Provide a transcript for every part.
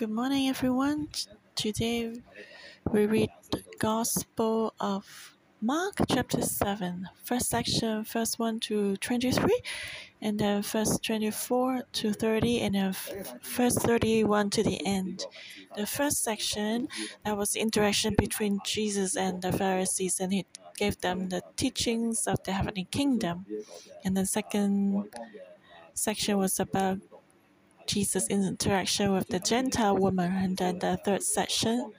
Good morning, everyone. Today we read the Gospel of Mark, chapter 7, first section, first 1 to 23, and then first 24 to 30, and then first 31 to the end. The first section, that was interaction between Jesus and the Pharisees, and he gave them the teachings of the heavenly kingdom. And the second section was about Jesus' interaction with the Gentile woman. And then the third section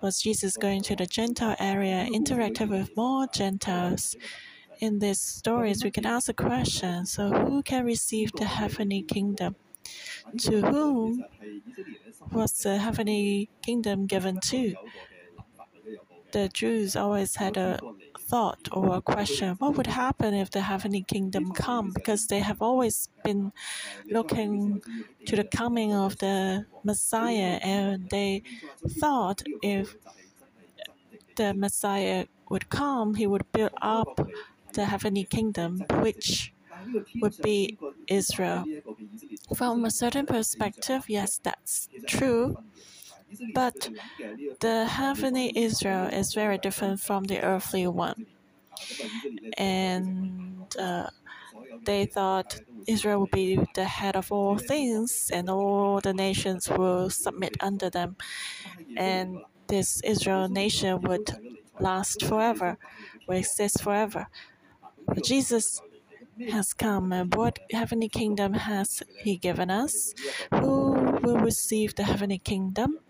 was Jesus going to the Gentile area, interacting with more Gentiles. In these stories, we can ask a question so, who can receive the heavenly kingdom? To whom was the heavenly kingdom given to? The Jews always had a thought or a question what would happen if the heavenly kingdom come? Because they have always been looking to the coming of the messiah and they thought if the messiah would come he would build up the heavenly kingdom which would be israel. From a certain perspective yes that's true but the heavenly Israel is very different from the earthly one. And uh, they thought Israel would be the head of all things, and all the nations will submit under them. And this Israel nation would last forever, will exist forever. But Jesus has come, and what heavenly kingdom has He given us? Who will receive the heavenly kingdom?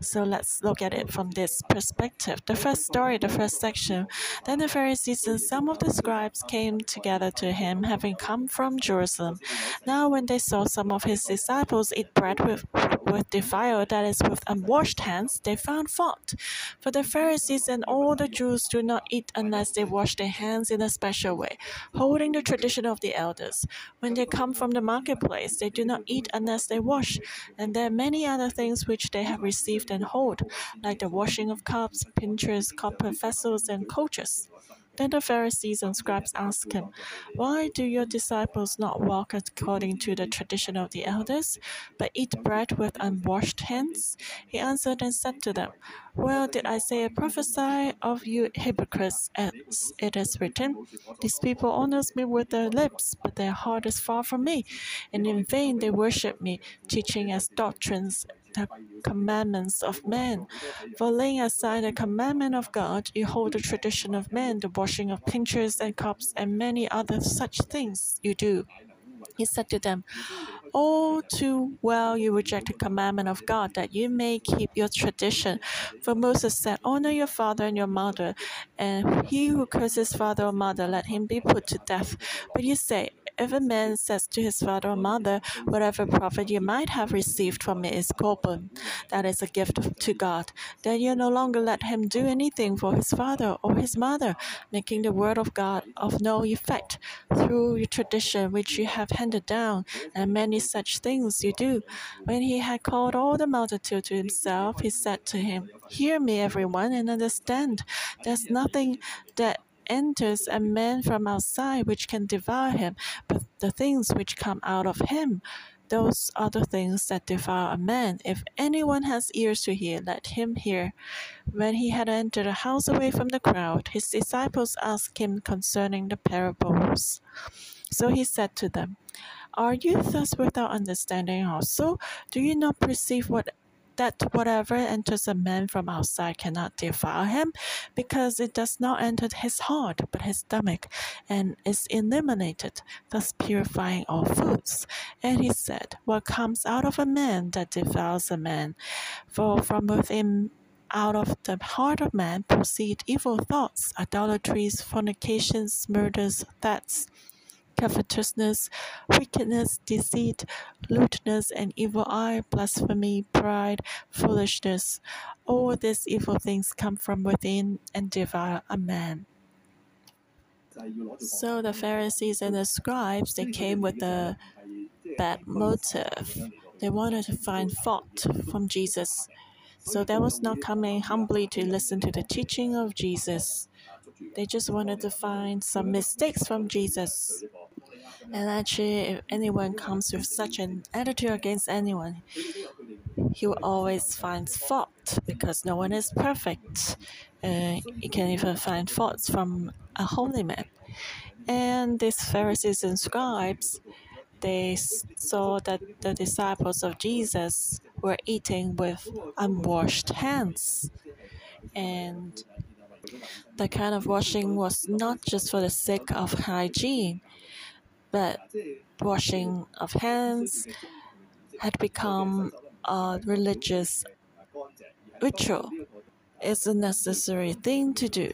So let's look at it from this perspective. The first story, the first section. Then the Pharisees and some of the scribes came together to him, having come from Jerusalem. Now, when they saw some of his disciples eat bread with, with defiled, that is, with unwashed hands, they found fault. For the Pharisees and all the Jews do not eat unless they wash their hands in a special way, holding the tradition of the elders. When they come from the marketplace, they do not eat unless they wash. And there are many other things which they have received and hold, like the washing of cups, pitchers, copper vessels, and coaches. Then the Pharisees and scribes asked him, Why do your disciples not walk according to the tradition of the elders, but eat bread with unwashed hands? He answered and said to them, Well, did I say Isaiah prophesy of you hypocrites, as it is written, These people honor me with their lips, but their heart is far from me, and in vain they worship me, teaching as doctrines the commandments of men. For laying aside the commandment of God, you hold the tradition of men, the washing of pitchers and cups, and many other such things you do. He said to them, All too well you reject the commandment of God, that you may keep your tradition. For Moses said, Honor your father and your mother, and he who curses father or mother, let him be put to death. But you say, if a man says to his father or mother, Whatever profit you might have received from me is korban, that is a gift to God, then you no longer let him do anything for his father or his mother, making the word of God of no effect through your tradition which you have handed down, and many such things you do. When he had called all the multitude to himself, he said to him, Hear me, everyone, and understand. There's nothing that enters a man from outside which can devour him, but the things which come out of him, those are the things that devour a man. If anyone has ears to hear, let him hear. When he had entered a house away from the crowd, his disciples asked him concerning the parables. So he said to them, Are you thus without understanding also? Do you not perceive what that whatever enters a man from outside cannot defile him, because it does not enter his heart, but his stomach, and is eliminated, thus purifying all foods. And he said, What comes out of a man that defiles a man? For from within out of the heart of man proceed evil thoughts, idolatries, fornications, murders, thefts covetousness, wickedness, deceit, lewdness, and evil eye, blasphemy, pride, foolishness. All these evil things come from within and devour a man. So the Pharisees and the scribes they came with a bad motive. They wanted to find fault from Jesus. So they was not coming humbly to listen to the teaching of Jesus. They just wanted to find some mistakes from Jesus. And actually, if anyone comes with such an attitude against anyone, he will always find fault because no one is perfect. Uh, he can even find faults from a holy man. And these Pharisees and scribes, they saw that the disciples of Jesus were eating with unwashed hands. And the kind of washing was not just for the sake of hygiene, but washing of hands had become a religious ritual. It's a necessary thing to do.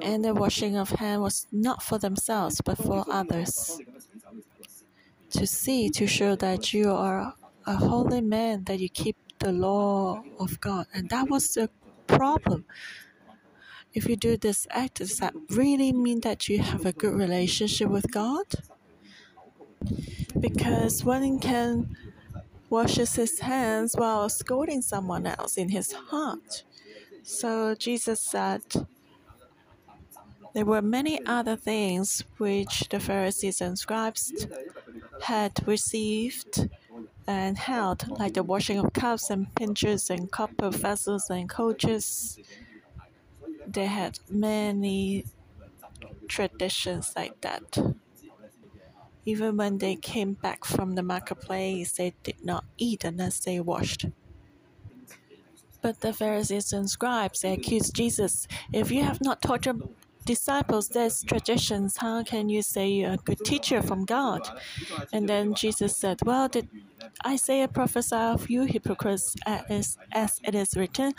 And the washing of hands was not for themselves, but for others. To see, to show that you are a holy man, that you keep the law of God. And that was the problem. If you do this act, does that really mean that you have a good relationship with God? Because one can washes his hands while scolding someone else in his heart. So Jesus said, there were many other things which the Pharisees and scribes had received and held, like the washing of cups and pinchers and copper vessels and coaches. They had many traditions like that. Even when they came back from the marketplace, they did not eat unless they washed. But the Pharisees and scribes they accused Jesus, if you have not your disciples these traditions, how can you say you're a good teacher from God? And then Jesus said, Well, did Isaiah prophesy of you, hypocrites, as, as it is written,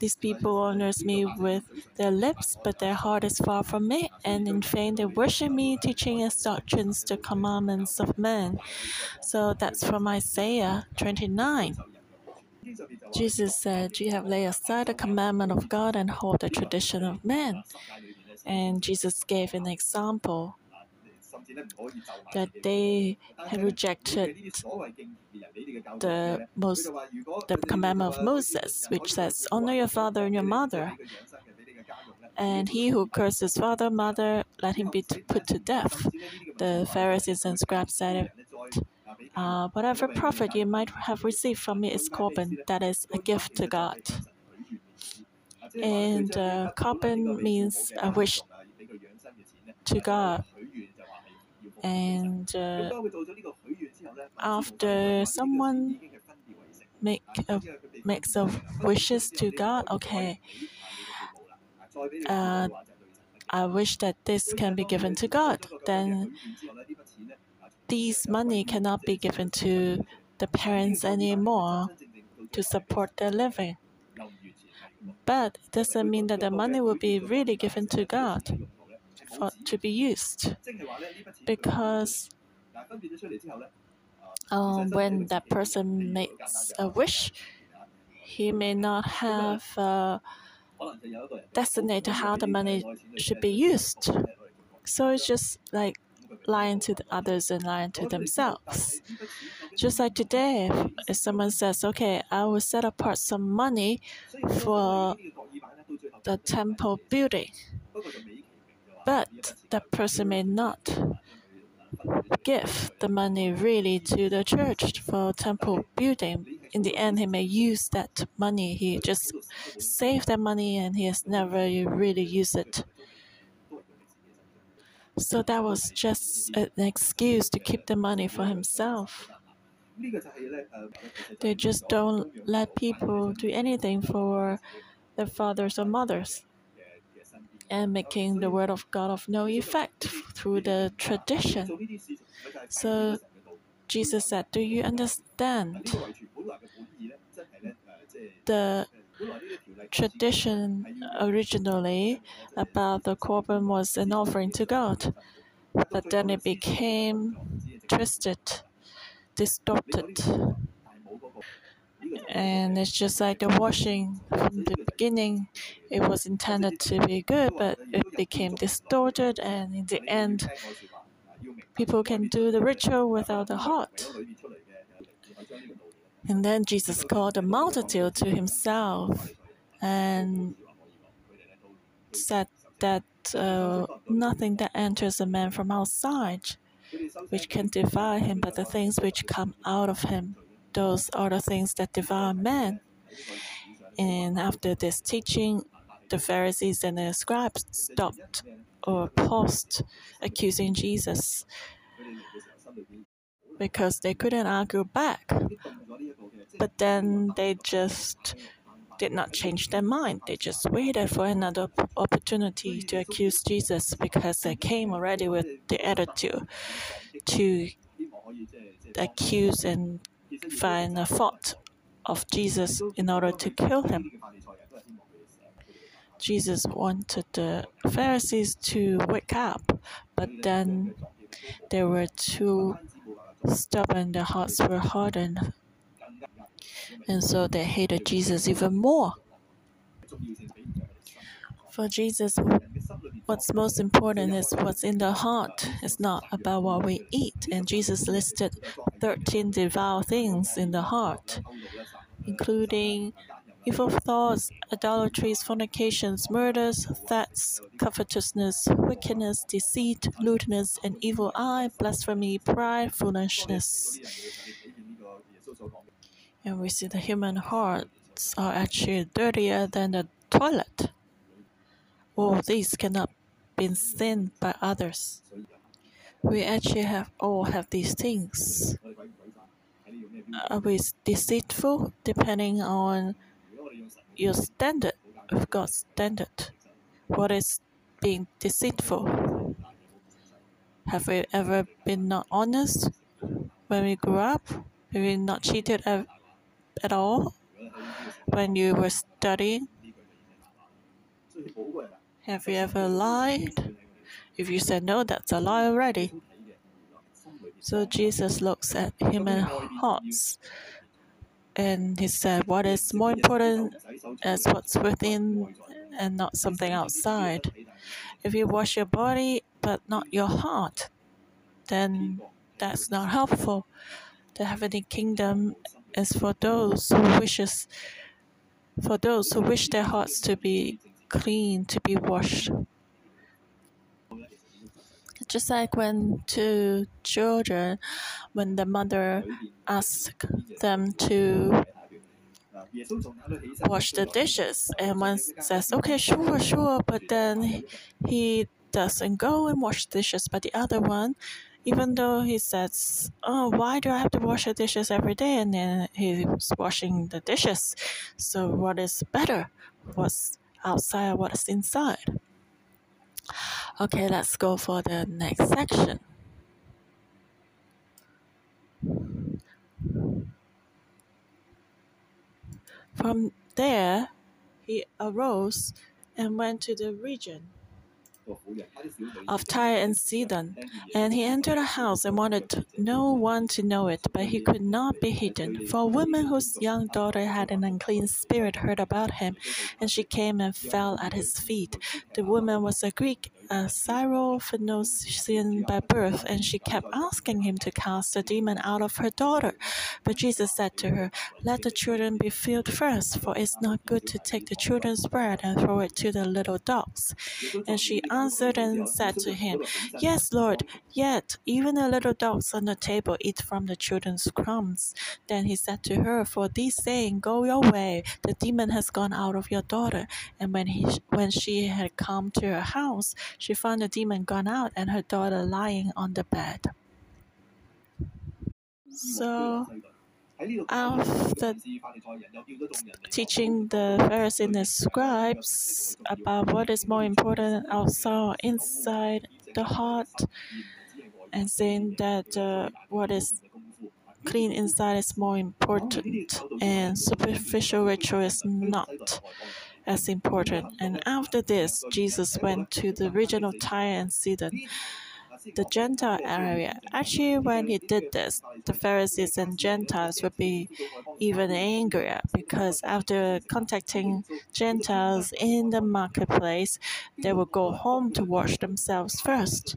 These people honors me with their lips, but their heart is far from me, and in vain they worship me, teaching as doctrines the commandments of men. So that's from Isaiah 29. Jesus said, You have laid aside the commandment of God and hold the tradition of men. And Jesus gave an example that they had rejected the most the commandment of Moses, which says, "Honor your father and your mother." And he who curses father, mother, let him be put to death. The Pharisees and scribes said, uh, "Whatever profit you might have received from me is korban, that is a gift to God." And uh, means a wish to God. And uh, after someone make a, makes a wishes to God, okay, uh, I wish that this can be given to God. Then these money cannot be given to the parents anymore to support their living. But it doesn't mean that the money will be really given to God for, to be used. Because um, when that person makes a wish, he may not have uh, designated how the money should be used. So it's just like lying to the others and lying to themselves. Just like today, if, if someone says, okay, I will set apart some money for the temple building, but that person may not give the money really to the church for temple building. In the end, he may use that money. He just saved that money and he has never really used it. So that was just an excuse to keep the money for himself. They just don't let people do anything for their fathers or mothers and making the word of God of no effect through the tradition. So Jesus said, Do you understand? The tradition originally about the korban was an offering to God, but then it became twisted, distorted. And it's just like the washing from the beginning, it was intended to be good, but it became distorted, and in the end, people can do the ritual without the heart. And then Jesus called the multitude to himself and said that uh, nothing that enters a man from outside which can defile him, but the things which come out of him those are the things that devour man. And after this teaching, the Pharisees and the scribes stopped or paused accusing Jesus because they couldn't argue back. But then they just did not change their mind. They just waited for another opportunity to accuse Jesus because they came already with the attitude to accuse and find a fault of Jesus in order to kill him. Jesus wanted the Pharisees to wake up, but then they were too stubborn, their hearts were hardened, and so they hated Jesus even more. For Jesus, what's most important is what's in the heart. It's not about what we eat. And Jesus listed 13 devout things in the heart, including evil thoughts, idolatries, fornications, murders, thefts, covetousness, wickedness, deceit, lewdness, an evil eye, blasphemy, pride, foolishness. And we see the human hearts are actually dirtier than the toilet. All these cannot be seen by others. We actually have all have these things. Are we deceitful depending on your standard of God's standard. What is being deceitful? Have we ever been not honest when we grew up? Have we not cheated at, all when you were studying? Have you ever lied? If you said no, that's a lie already. So Jesus looks at human hearts and he said, What is more important is what's within and not something outside. If you wash your body but not your heart, then that's not helpful. The heavenly kingdom is for those who wishes for those who wish their hearts to be clean, to be washed. Just like when two children, when the mother asks them to wash the dishes, and one says, "Okay, sure, sure," but then he doesn't go and wash dishes, but the other one even though he says, "Oh, why do I have to wash the dishes every day?" and then he's washing the dishes. So, what is better? What's outside? What is inside? Okay, let's go for the next section. From there, he arose and went to the region of Tyre and Sidon. And he entered a house and wanted no one to know it, but he could not be hidden. For a woman whose young daughter had an unclean spirit heard about him, and she came and fell at his feet. The woman was a Greek, a Syrophoenician by birth, and she kept asking him to cast the demon out of her daughter. But Jesus said to her, Let the children be filled first, for it's not good to take the children's bread and throw it to the little dogs. And she and said to him, Yes, Lord, yet even the little dogs on the table eat from the children's crumbs. Then he said to her, For this saying, Go your way, the demon has gone out of your daughter. And when he when she had come to her house, she found the demon gone out and her daughter lying on the bed. So after teaching the Pharisees and the scribes about what is more important outside inside the heart, and saying that uh, what is clean inside is more important and superficial ritual is not as important. And after this, Jesus went to the region of Tyre and Sidon the Gentile area. Actually, when he did this, the Pharisees and Gentiles would be even angrier because after contacting Gentiles in the marketplace, they would go home to wash themselves first.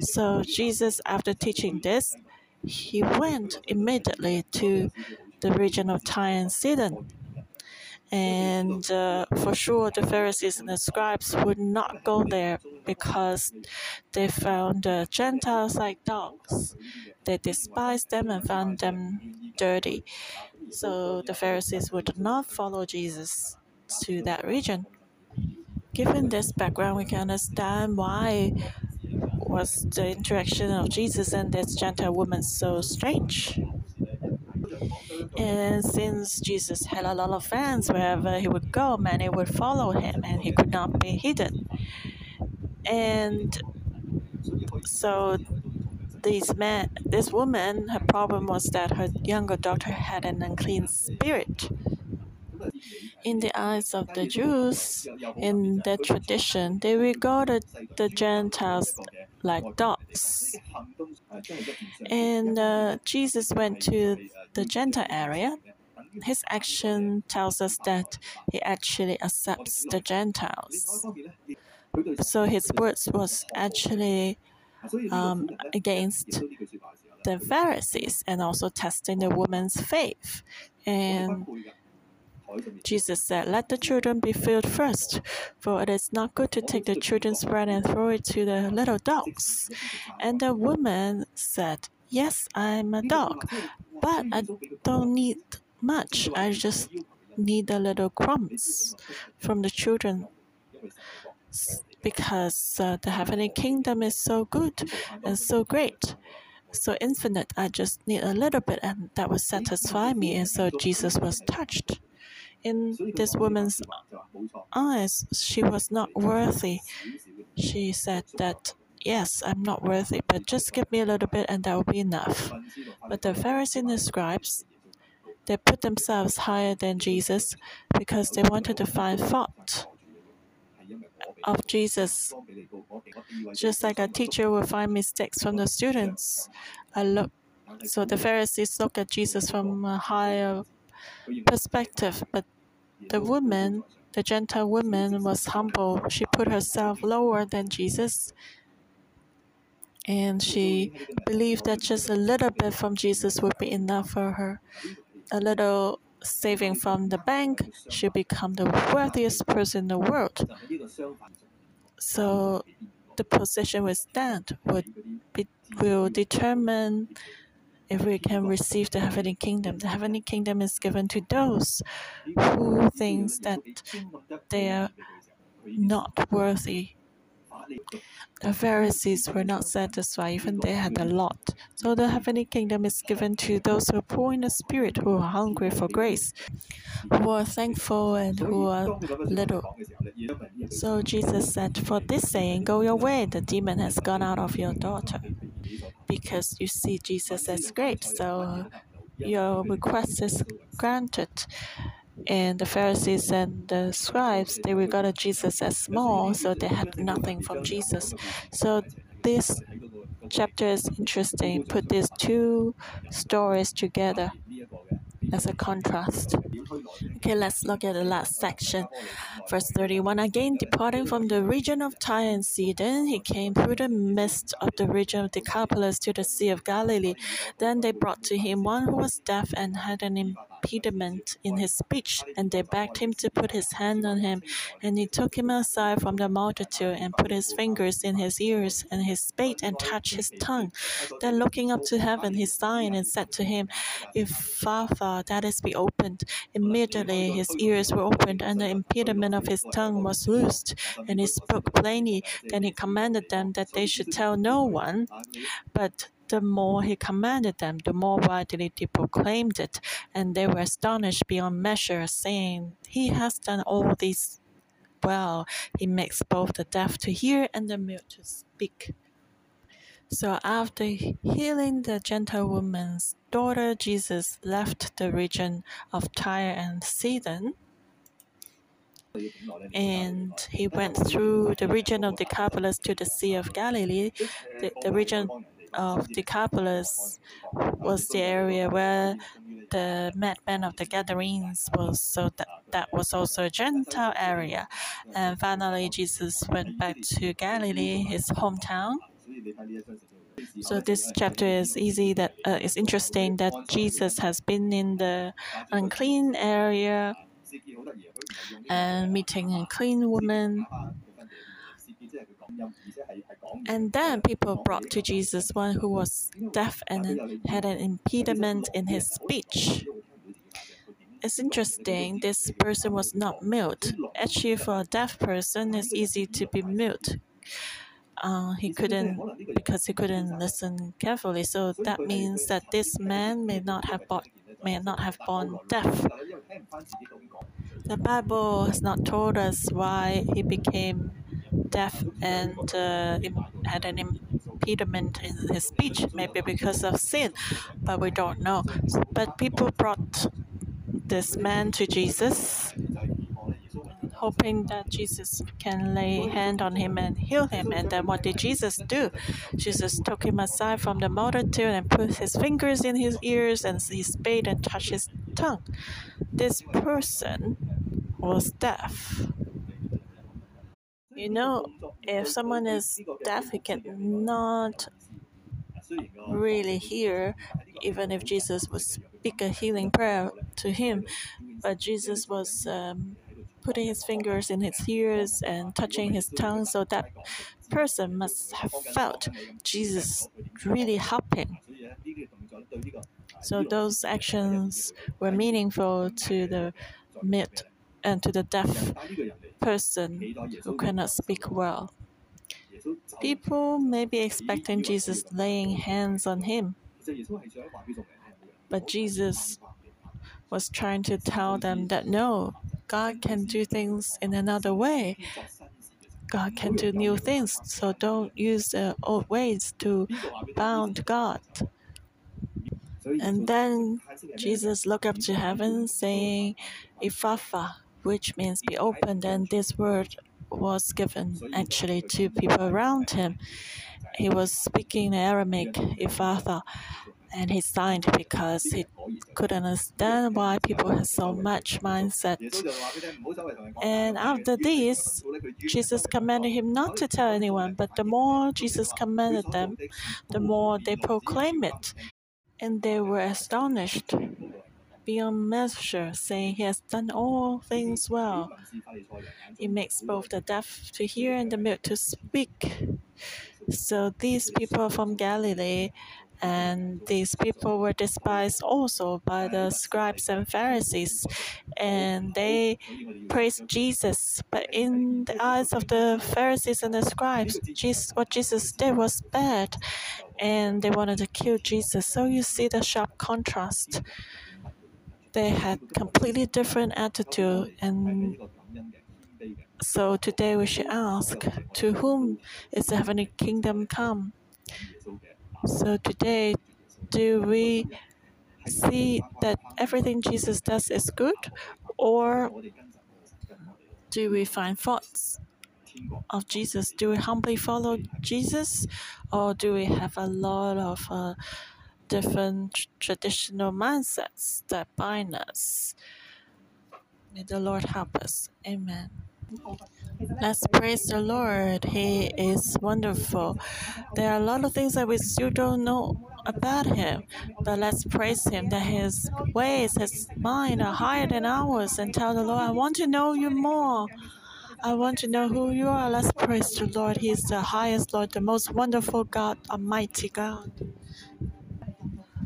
So, Jesus, after teaching this, he went immediately to the region of Tyre and Sidon. And uh, for sure, the Pharisees and the scribes would not go there because they found the Gentiles like dogs. They despised them and found them dirty. So the Pharisees would not follow Jesus to that region. Given this background, we can understand why was the interaction of Jesus and this Gentile woman so strange. And since Jesus had a lot of fans wherever he would go, many would follow him and he could not be hidden. And so this man this woman her problem was that her younger daughter had an unclean spirit. In the eyes of the Jews, in their tradition, they regarded the Gentiles like dogs. And uh, Jesus went to the Gentile area. His action tells us that he actually accepts the Gentiles. So his words was actually um, against the Pharisees and also testing the woman's faith. And Jesus said, Let the children be filled first, for it is not good to take the children's bread and throw it to the little dogs. And the woman said, Yes, I'm a dog, but I don't need much. I just need a little crumbs from the children. Because uh, the heavenly kingdom is so good and so great so infinite. I just need a little bit and that will satisfy me and so jesus was touched in this woman's eyes, she was not worthy. She said that, Yes, I'm not worthy, but just give me a little bit and that will be enough. But the Pharisees and the scribes, they put themselves higher than Jesus because they wanted to find fault of Jesus. Just like a teacher will find mistakes from the students. I look so the Pharisees look at Jesus from a higher perspective, but the woman, the Gentile woman, was humble. She put herself lower than Jesus. And she believed that just a little bit from Jesus would be enough for her. A little saving from the bank, she'll become the wealthiest person in the world. So the position we stand would be, will determine if we can receive the heavenly kingdom. The heavenly kingdom is given to those who thinks that they are not worthy. The Pharisees were not satisfied, even they had a lot. So the heavenly kingdom is given to those who are poor in the spirit, who are hungry for grace, who are thankful and who are little. So Jesus said, For this saying, go your way, the demon has gone out of your daughter because you see Jesus as great. So your request is granted. And the Pharisees and the scribes, they regarded Jesus as small, so they had nothing from Jesus. So this chapter is interesting. Put these two stories together as a contrast. Okay, let's look at the last section. Verse 31 Again, departing from the region of Tyre and Sidon, he came through the midst of the region of Decapolis to the Sea of Galilee. Then they brought to him one who was deaf and had an impediment in his speech, and they begged him to put his hand on him. And he took him aside from the multitude and put his fingers in his ears and his spate and touched his tongue. Then looking up to heaven, he sighed and said to him, Ephphatha, that is be opened. Immediately his ears were opened, and the impediment of his tongue was loosed, and he spoke plainly. Then he commanded them that they should tell no one. But the more he commanded them, the more widely they proclaimed it, and they were astonished beyond measure, saying, He has done all this well. He makes both the deaf to hear and the mute to speak. So after healing the gentlewoman's daughter, Jesus left the region of Tyre and Sidon. And he went through the region of Decapolis to the Sea of Galilee. The, the region of Decapolis was the area where the madman of the Gadarenes was, so that, that was also a Gentile area. And finally, Jesus went back to Galilee, his hometown. So this chapter is easy that uh, it's interesting that Jesus has been in the unclean area and meeting a clean woman. And then people brought to Jesus one who was deaf and had an impediment in his speech. It's interesting, this person was not mute. Actually, for a deaf person, it's easy to be mute. Uh, he couldn't because he couldn't listen carefully. So that means that this man may not have bought, may not have born deaf. The Bible has not told us why he became deaf and uh, had an impediment in his speech, maybe because of sin, but we don't know. But people brought this man to Jesus, hoping that Jesus can lay hand on him and heal him. And then what did Jesus do? Jesus took him aside from the multitude and put his fingers in his ears and he spake and touched his tongue. This person was deaf. You know, if someone is deaf, he cannot really hear, even if Jesus would speak a healing prayer to him. But Jesus was um, putting his fingers in his ears and touching his tongue, so that person must have felt Jesus really helping. So those actions were meaningful to the mute and to the deaf person who cannot speak well. People may be expecting Jesus laying hands on him, but Jesus was trying to tell them that no, God can do things in another way. God can do new things, so don't use the old ways to bound God. And then Jesus looked up to heaven, saying, Ephphatha, which means be opened, and this word was given actually to people around him. He was speaking Aramaic, Ephphatha, and he signed because he couldn't understand why people had so much mindset. And after this, Jesus commanded him not to tell anyone, but the more Jesus commanded them, the more they proclaimed it. And they were astonished beyond measure, saying, He has done all things well. He makes both the deaf to hear and the mute to speak. So these people from Galilee and these people were despised also by the scribes and Pharisees, and they praised Jesus. But in the eyes of the Pharisees and the scribes, Jesus, what Jesus did was bad, and they wanted to kill Jesus. So you see the sharp contrast they had completely different attitude and so today we should ask to whom is the heavenly kingdom come so today do we see that everything jesus does is good or do we find faults of jesus do we humbly follow jesus or do we have a lot of uh, different traditional mindsets that bind us. May the Lord help us. Amen. Let's praise the Lord. He is wonderful. There are a lot of things that we still don't know about Him, but let's praise Him that His ways, His mind are higher than ours, and tell the Lord, I want to know you more. I want to know who you are. Let's praise the Lord. He is the highest Lord, the most wonderful God, Almighty God.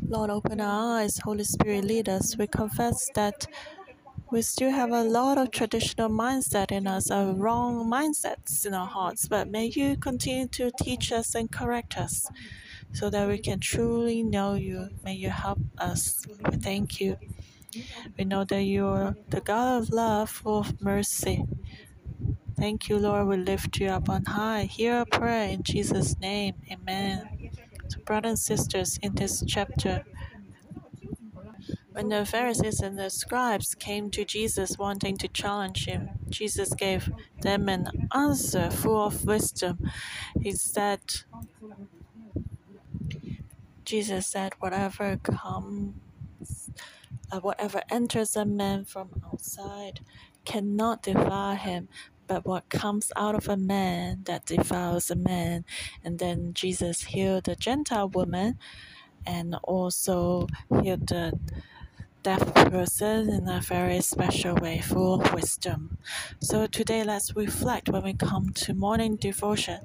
Lord, open our eyes. Holy Spirit, lead us. We confess that we still have a lot of traditional mindset in us, a wrong mindsets in our hearts. But may you continue to teach us and correct us so that we can truly know you. May you help us. We thank you. We know that you are the God of love, full of mercy. Thank you, Lord. We lift you up on high. Hear our prayer in Jesus' name. Amen. So, brothers and sisters, in this chapter, when the Pharisees and the scribes came to Jesus wanting to challenge him, Jesus gave them an answer full of wisdom. He said, Jesus said, whatever comes, uh, whatever enters a man from outside cannot defile him, but what comes out of a man that defiles a man. And then Jesus healed the Gentile woman and also healed the deaf person in a very special way, full of wisdom. So today, let's reflect when we come to morning devotion.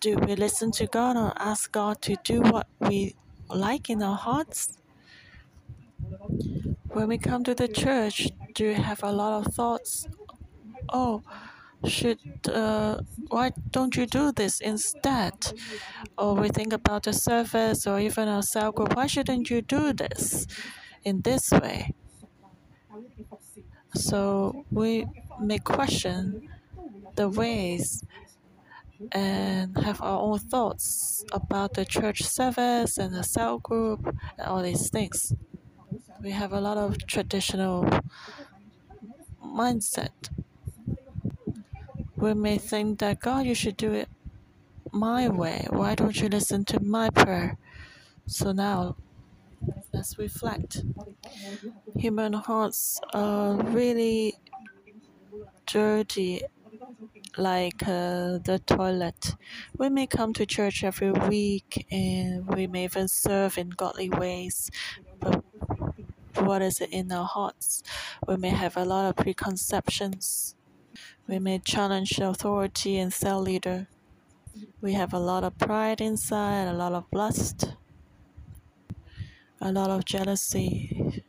Do we listen to God or ask God to do what we like in our hearts? When we come to the church, do we have a lot of thoughts? Oh, should uh, why don't you do this instead? Or we think about the service or even our cell group. Why shouldn't you do this in this way? So we may question the ways and have our own thoughts about the church service and the cell group and all these things. We have a lot of traditional mindset. We may think that God, you should do it my way. Why don't you listen to my prayer? So now, let's reflect. Human hearts are really dirty like uh, the toilet. We may come to church every week and we may even serve in godly ways, but what is it in our hearts? We may have a lot of preconceptions. We may challenge authority and cell leader. We have a lot of pride inside, a lot of lust, a lot of jealousy,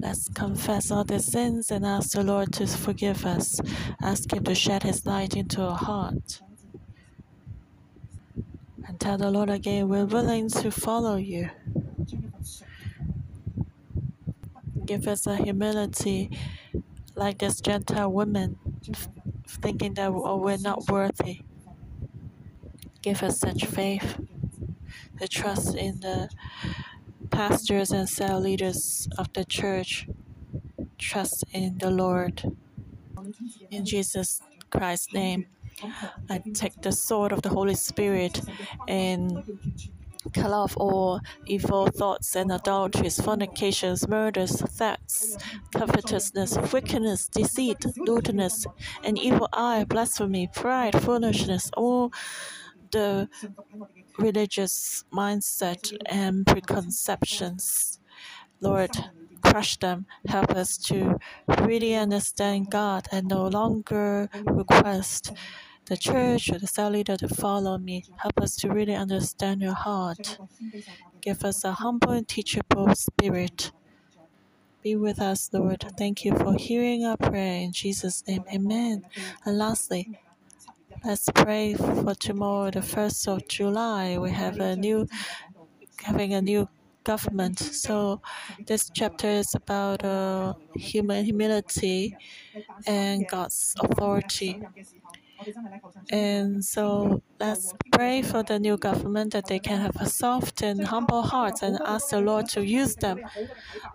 Let's confess all the sins and ask the Lord to forgive us. Ask Him to shed His light into our heart. And tell the Lord again, we're willing to follow you. Give us a humility like this Gentile woman, thinking that oh, we're not worthy. Give us such faith, the trust in the pastors and cell leaders of the church trust in the Lord. In Jesus Christ's name, I take the sword of the Holy Spirit and cut off all evil thoughts and adulteries, fornications, murders, thefts, covetousness, wickedness, deceit, lewdness, an evil eye, blasphemy, pride, foolishness, all the religious mindset and preconceptions. Lord, crush them. Help us to really understand God and no longer request the church or the cell leader to follow me. Help us to really understand your heart. Give us a humble and teachable spirit. Be with us, Lord. Thank you for hearing our prayer in Jesus' name. Amen. And lastly, Let's pray for tomorrow, the first of July. We have a new, having a new government. So this chapter is about uh, human humility and God's authority. And so let's pray for the new government that they can have a soft and humble heart and ask the Lord to use them.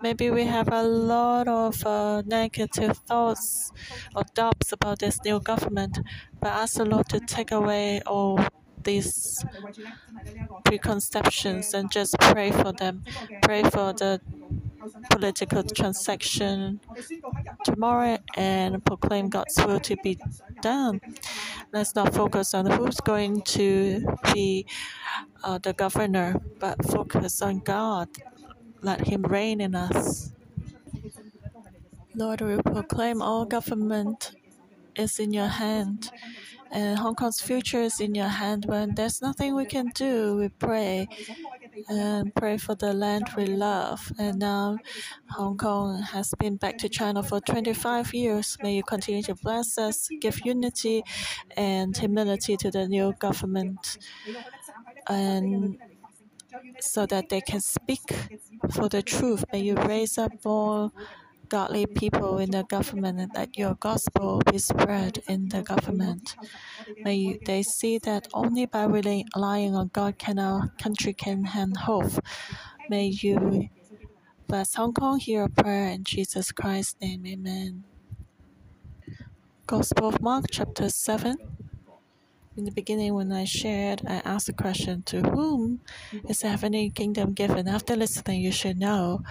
Maybe we have a lot of uh, negative thoughts or doubts about this new government, but ask the Lord to take away all these preconceptions and just pray for them. Pray for the political transaction tomorrow and proclaim God's will to be done. Let's not focus on who's going to be uh, the governor, but focus on God. Let Him reign in us. Lord, we proclaim all government is in your hand and Hong Kong's future is in your hand. When there's nothing we can do, we pray and pray for the land we love. And now Hong Kong has been back to China for 25 years. May you continue to bless us, give unity and humility to the new government, and so that they can speak for the truth. May you raise up more godly people in the government and that your gospel be spread in the government. May they see that only by really relying on God can our country can have hope. May you bless Hong Kong, hear a prayer in Jesus Christ's name. Amen. Gospel of Mark, chapter 7. In the beginning, when I shared, I asked the question, To whom is the heavenly kingdom given? After listening, you should know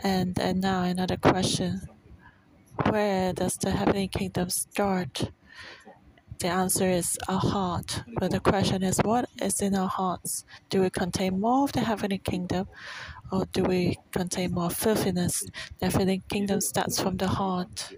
and, and now another question. Where does the heavenly kingdom start? The answer is our heart. But the question is, what is in our hearts? Do we contain more of the heavenly kingdom, or do we contain more filthiness? The heavenly kingdom starts from the heart.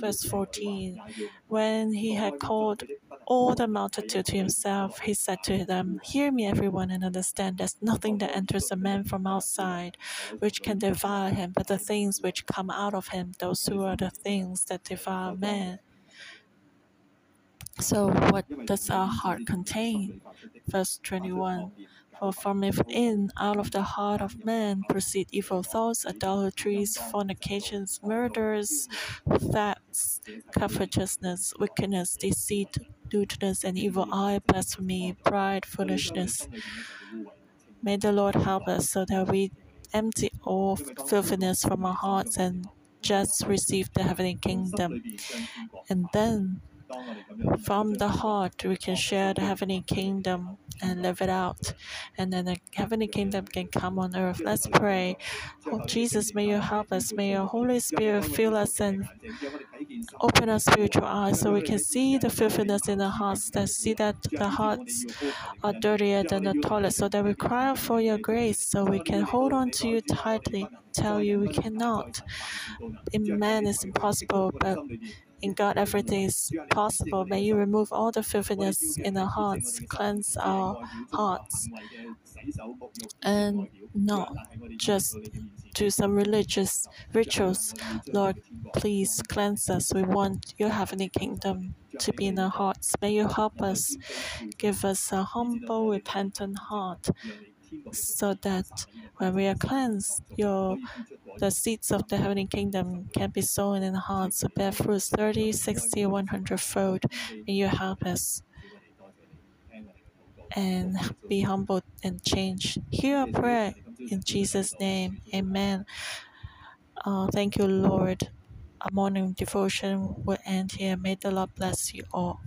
Verse 14 When he had called all the multitude to himself, he said to them, Hear me, everyone, and understand there's nothing that enters a man from outside which can devour him, but the things which come out of him, those who are the things that devour man. So, what does our heart contain? Verse 21 For from within, out of the heart of man, proceed evil thoughts, idolatries, fornications, murders, thefts, covetousness, wickedness, deceit, lewdness, and evil eye, blasphemy, pride, foolishness. May the Lord help us so that we empty all filthiness from our hearts and just receive the heavenly kingdom. And then from the heart, we can share the heavenly kingdom and live it out. And then the heavenly kingdom can come on earth. Let's pray. Oh, Jesus, may you help us. May your Holy Spirit fill us and open our spiritual eyes so we can see the filthiness in our hearts, that see that the hearts are dirtier than the toilet, so that we cry out for your grace, so we can hold on to you tightly, tell you we cannot. In man it's impossible, but in God, everything is possible. May you remove all the filthiness in our hearts, cleanse our hearts, and not just do some religious rituals. Lord, please cleanse us. We want your heavenly kingdom to be in our hearts. May you help us, give us a humble, repentant heart, so that when we are cleansed, your the seeds of the heavenly kingdom can be sown in hearts to bear fruits 30, 60, 100 fold. May you help us and be humble and change. Hear our prayer in Jesus' name. Amen. Uh, thank you, Lord. Our morning devotion will end here. May the Lord bless you all.